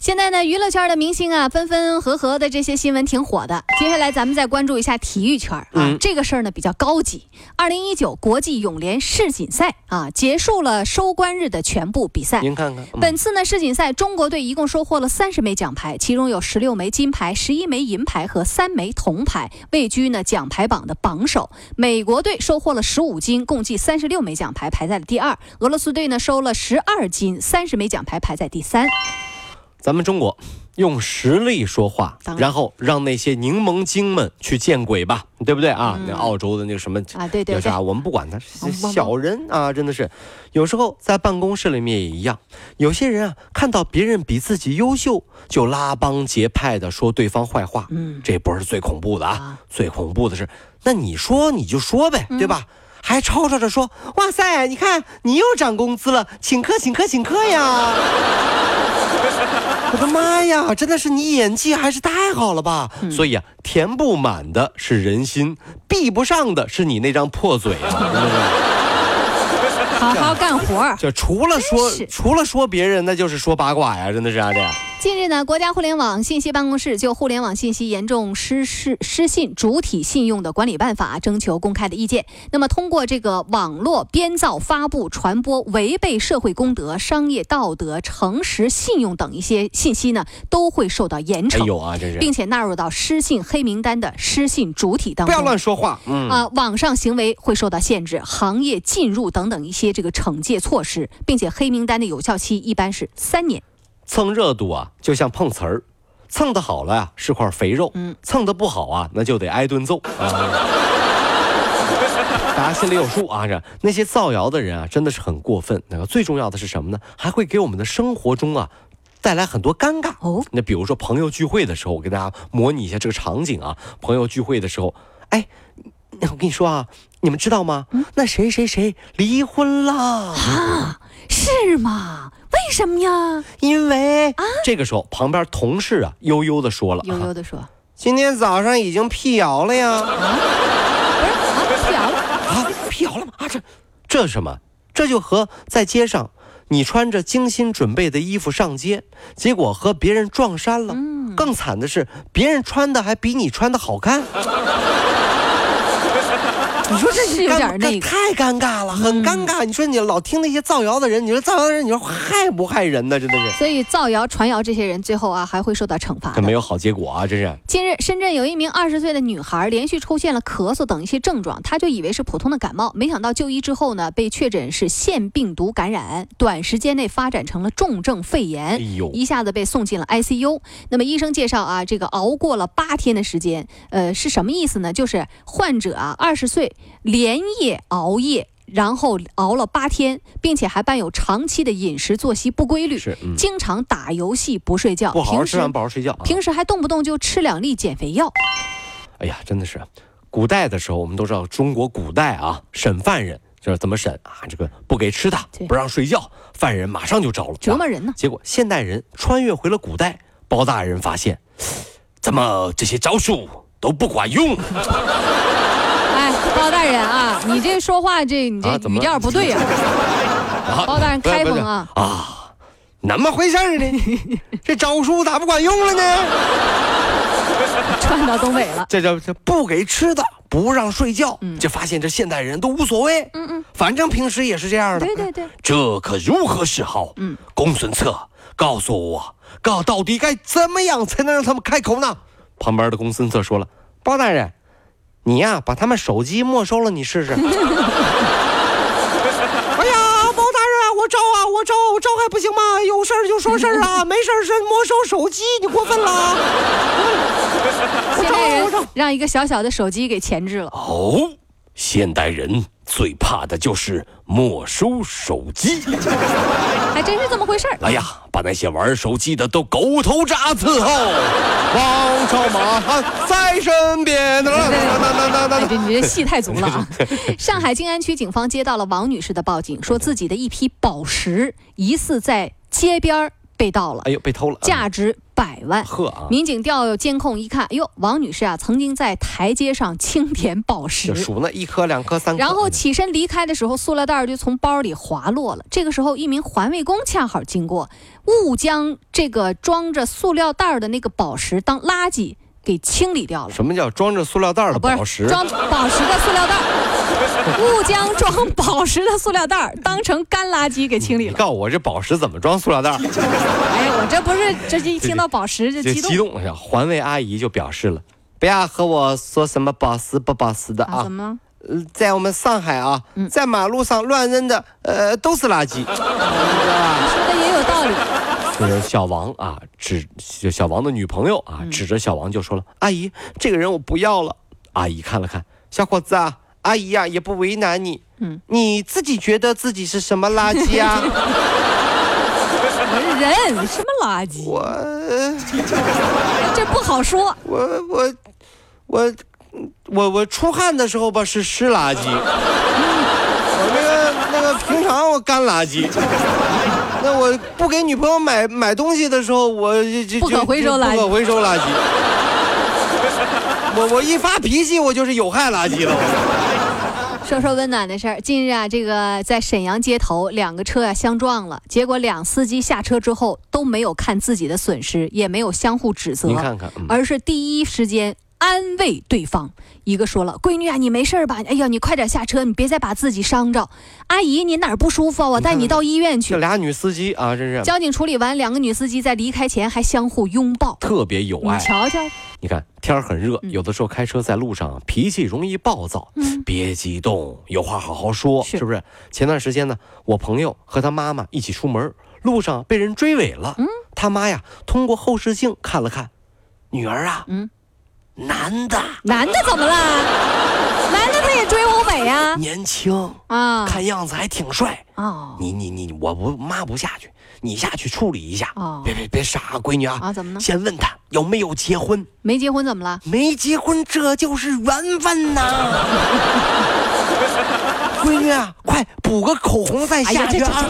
现在呢，娱乐圈的明星啊，分分合合的这些新闻挺火的。接下来咱们再关注一下体育圈啊，这个事儿呢比较高级。二零一九国际泳联世锦赛啊，结束了收官日的全部比赛。您看看，本次呢世锦赛，中国队一共收获了三十枚奖牌，其中有十六枚金牌、十一枚银牌和三枚铜牌，位居呢奖牌榜的榜首。美国队收获了十五金，共计三十六枚奖牌，排在了第二。俄罗斯队呢收了十二金，三十枚奖牌，排在第三。咱们中国用实力说话，然后让那些柠檬精们去见鬼吧，对不对啊？那澳洲的那个什么啊，对对对，我们不管他，小人啊，真的是。有时候在办公室里面也一样，有些人啊，看到别人比自己优秀，就拉帮结派的说对方坏话。嗯，这不是最恐怖的啊，最恐怖的是，那你说你就说呗，对吧？还吵吵着说，哇塞，你看你又涨工资了，请客请客请客呀！我的妈呀，真的是你演技还是太好了吧！所以啊，填不满的是人心，闭不上的是你那张破嘴啊！好好干活就除了说除了说别人，那就是说八卦呀，真的是啊这样。近日呢，国家互联网信息办公室就《互联网信息严重失失失信主体信用的管理办法》征求公开的意见。那么，通过这个网络编造、发布、传播违背社会公德、商业道德、诚实、信用等一些信息呢，都会受到严惩。有啊，这是，并且纳入到失信黑名单的失信主体当中。不要乱说话。嗯啊，网上行为会受到限制，行业进入等等一些这个惩戒措施，并且黑名单的有效期一般是三年。蹭热度啊，就像碰瓷儿，蹭的好了呀是块肥肉，嗯，蹭的不好啊，那就得挨顿揍啊。大家心里有数啊，这那些造谣的人啊，真的是很过分。那个最重要的是什么呢？还会给我们的生活中啊带来很多尴尬哦。那比如说朋友聚会的时候，我给大家模拟一下这个场景啊。朋友聚会的时候，哎，我跟你说啊，你们知道吗？那谁谁谁离婚了啊？是吗？为什么呀？因为啊，这个时候旁边同事啊悠悠的说了，悠悠的说，今天早上已经辟谣了呀。啊，辟谣了啊？辟谣了吗？啊，这这什么？这就和在街上你穿着精心准备的衣服上街，结果和别人撞衫了。嗯，更惨的是，别人穿的还比你穿的好看。你说这是有点那个，太尴尬了，很尴尬。你说你老听那些造谣的人，你说造谣的人，你说害不害人呢？真的是。所以造谣传谣这些人，最后啊还会受到惩罚。这没有好结果啊！这是。近日，深圳有一名二十岁的女孩连续出现了咳嗽等一些症状，她就以为是普通的感冒，没想到就医之后呢，被确诊是腺病毒感染，短时间内发展成了重症肺炎，哎呦，一下子被送进了 ICU。那么医生介绍啊，这个熬过了八天的时间，呃，是什么意思呢？就是患者啊，二十岁。连夜熬夜，然后熬了八天，并且还伴有长期的饮食作息不规律，是，经常打游戏不睡觉，不好好吃饭不好好睡觉，平时还动不动就吃两粒减肥药。哎呀，真的是，古代的时候我们都知道，中国古代啊，审犯人就是怎么审啊？这个不给吃的，不让睡觉，犯人马上就着了，折磨人呢。结果现代人穿越回了古代，包大人发现，怎么这些招数都不管用？包大人啊，你这说话这你这语调不对呀！包大人开封啊啊，怎么回事呢？这招数咋不管用了呢？串到东北了，这叫这不给吃的，不让睡觉，就发现这现代人都无所谓，嗯嗯，反正平时也是这样的。对对对，这可如何是好？嗯，公孙策，告诉我，告到底该怎么样才能让他们开口呢？旁边的公孙策说了，包大人。你呀，把他们手机没收了，你试试。哎呀，包大人啊，我招啊，我招，我招还不行吗？有事儿就说事儿啊，没事儿是没收手机，你过分了。我招，我招让一个小小的手机给钳制了。哦，现代人最怕的就是没收手机。还真是这么回事儿。哎呀，把那些玩手机的都狗头铡伺候，王朝马汉在身边。哎，这你这戏太足了啊！上海静安区警方接到了王女士的报警，说自己的一批宝石疑似在街边儿被盗了。哎呦，被偷了，价值百万。呵啊！民警调监控一看，哎呦，王女士啊，曾经在台阶上清点宝石，数那一颗、两颗、三颗。然后起身离开的时候，塑料袋就从包里滑落了。这个时候，一名环卫工恰好经过，误将这个装着塑料袋的那个宝石当垃圾给清理掉了。什么叫装着塑料袋的宝石？装宝石的塑料袋，误将装宝石的塑料袋当成干垃圾给清理了。告诉我这宝石怎么装塑料袋？哎呀，我这不是这一听到宝石就激动。激动是环卫阿姨就表示了，不要和我说什么宝石不宝石的啊。怎么？呃，在我们上海啊，在马路上乱扔的，呃，都是垃圾。是 小王啊，指小王的女朋友啊，指着小王就说了：“阿姨，这个人我不要了。”阿姨看了看，小伙子啊，阿姨呀也不为难你，嗯，你自己觉得自己是什么垃圾啊？什 么人，什么垃圾？我 这不好说。我我我我我出汗的时候吧是湿垃圾，我那个那个平常我干垃圾。那我不给女朋友买买东西的时候，我就不可回收垃圾。不可回收垃圾。我我一发脾气，我就是有害垃圾了。说说温暖的事儿。近日啊，这个在沈阳街头，两个车啊相撞了，结果两司机下车之后都没有看自己的损失，也没有相互指责，你看看，而是第一时间。安慰对方，一个说了：“闺女啊，你没事吧？哎呀，你快点下车，你别再把自己伤着。阿姨，你哪儿不舒服啊？我带你到医院去。”这俩女司机啊，真是。交警处理完，两个女司机在离开前还相互拥抱，特别有爱。你瞧瞧，你看天很热，有的时候开车在路上脾气容易暴躁，别激动，有话好好说，是不是？前段时间呢，我朋友和他妈妈一起出门，路上被人追尾了。嗯，他妈呀，通过后视镜看了看，女儿啊，嗯。男的，男的怎么了？男的他也追欧美呀？年轻啊，看样子还挺帅哦。你你你，我不妈不下去，你下去处理一下。哦，别别别傻，闺女啊！啊，怎么了？先问他有没有结婚？没结婚怎么了？没结婚，这就是缘分呐。闺女啊，快补个口红再下去啊。哎，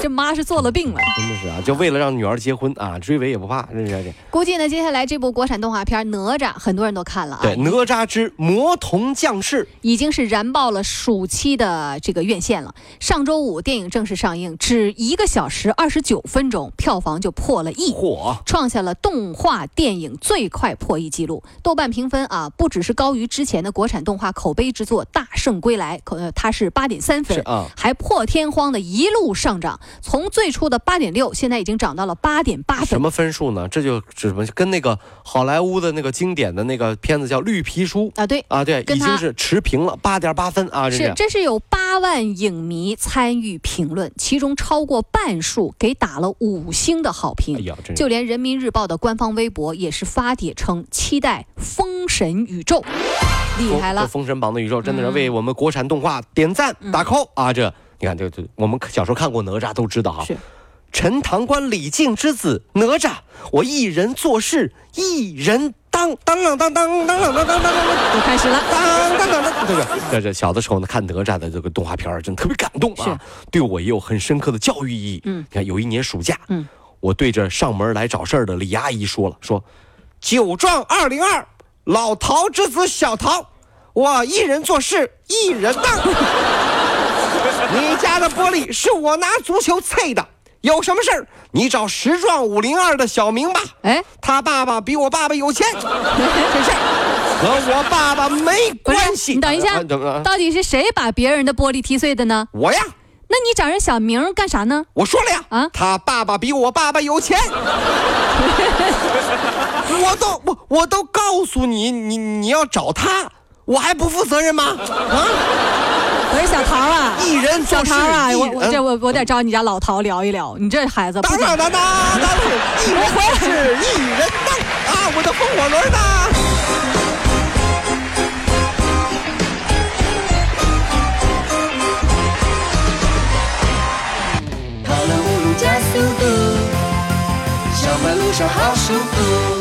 这妈是做了病了，真的是啊！就为了让女儿结婚啊，追尾也不怕，这是。估计呢，接下来这部国产动画片《哪吒》，很多人都看了啊。对，《哪吒之魔童降世》已经是燃爆了暑期的这个院线了。上周五电影正式上映，只一个小时二十九分钟，票房就破了亿，嚯，创下了动画电影最快破亿记录。豆瓣评分啊，不只是高于之前的国产动画口碑之作《大圣归来》，可它是八点三分，啊，还破天荒的一路上涨。从最初的八点六，现在已经涨到了八点八分。什么分数呢？这就什么跟那个好莱坞的那个经典的那个片子叫《绿皮书》啊？对啊，对，已经是持平了八点八分啊！是，这是有八万影迷参与评论，其中超过半数给打了五星的好评。哎呀，就连人民日报的官方微博也是发帖称期待《封神宇宙》，厉害了！封神榜的宇宙真的是为我们国产动画点赞打 call 啊！这。你看，这这我们小时候看过哪吒，都知道哈。是，陈塘关李靖之子哪吒，我一人做事一人当，当当当当当当当当当，又开始了。当当当当，这个这这小的时候呢，看哪吒的这个动画片真特别感动啊，对我也有很深刻的教育意义。嗯，你看有一年暑假，嗯，我对着上门来找事儿的李阿姨说了，说九壮二零二，老陶之子小陶，我一人做事一人当。你家的玻璃是我拿足球碎的，有什么事儿你找十壮五零二的小明吧。哎，他爸爸比我爸爸有钱，这事和我爸爸没关系。你等一下，到底是谁把别人的玻璃踢碎的呢？我呀。那你找人小明干啥呢？我说了呀，啊，他爸爸比我爸爸有钱。我都我我都告诉你，你你要找他，我还不负责任吗？啊？我是小陶啊一人，小陶啊，我这我我得找你家老陶聊一聊，你这孩子。当当当当当，一人管事，一人当啊！我的风火轮呢？跑得五路加速度，小马路上好舒服。